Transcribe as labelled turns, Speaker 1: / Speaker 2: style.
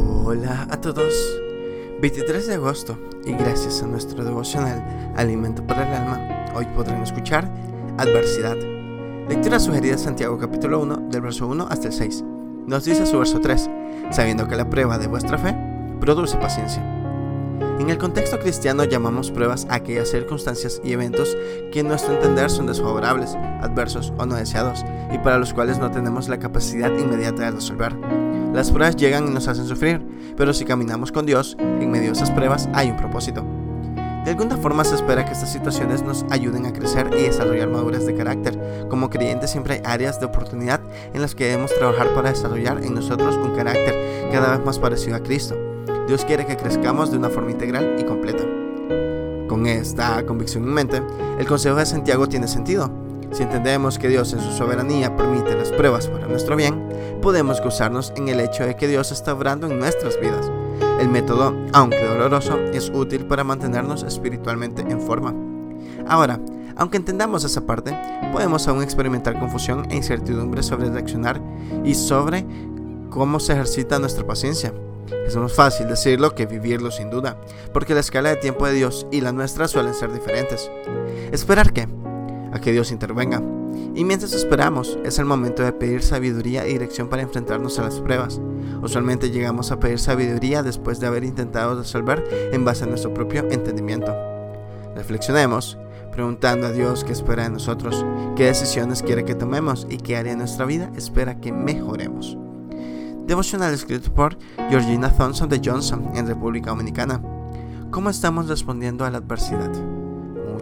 Speaker 1: Hola a todos. 23 de agosto y gracias a nuestro devocional Alimento para el Alma, hoy podrán escuchar Adversidad. Lectura sugerida Santiago capítulo 1 del verso 1 hasta el 6. Nos dice su verso 3, sabiendo que la prueba de vuestra fe produce paciencia. En el contexto cristiano llamamos pruebas a aquellas circunstancias y eventos que en nuestro entender son desfavorables, adversos o no deseados y para los cuales no tenemos la capacidad inmediata de resolver. Las pruebas llegan y nos hacen sufrir, pero si caminamos con Dios, en medio de esas pruebas hay un propósito. De alguna forma se espera que estas situaciones nos ayuden a crecer y desarrollar madurez de carácter. Como creyentes siempre hay áreas de oportunidad en las que debemos trabajar para desarrollar en nosotros un carácter cada vez más parecido a Cristo. Dios quiere que crezcamos de una forma integral y completa. Con esta convicción en mente, el consejo de Santiago tiene sentido. Si entendemos que Dios en su soberanía permite las pruebas para nuestro bien, podemos gozarnos en el hecho de que Dios está obrando en nuestras vidas. El método, aunque doloroso, es útil para mantenernos espiritualmente en forma. Ahora, aunque entendamos esa parte, podemos aún experimentar confusión e incertidumbre sobre reaccionar y sobre cómo se ejercita nuestra paciencia. Es más fácil decirlo que vivirlo sin duda, porque la escala de tiempo de Dios y la nuestra suelen ser diferentes. ¿Esperar qué? A que Dios intervenga. Y mientras esperamos, es el momento de pedir sabiduría y dirección para enfrentarnos a las pruebas. Usualmente llegamos a pedir sabiduría después de haber intentado resolver en base a nuestro propio entendimiento. Reflexionemos, preguntando a Dios qué espera de nosotros, qué decisiones quiere que tomemos y qué área de nuestra vida espera que mejoremos. Devocional escrito por Georgina Thompson de Johnson en República Dominicana. ¿Cómo estamos respondiendo a la adversidad?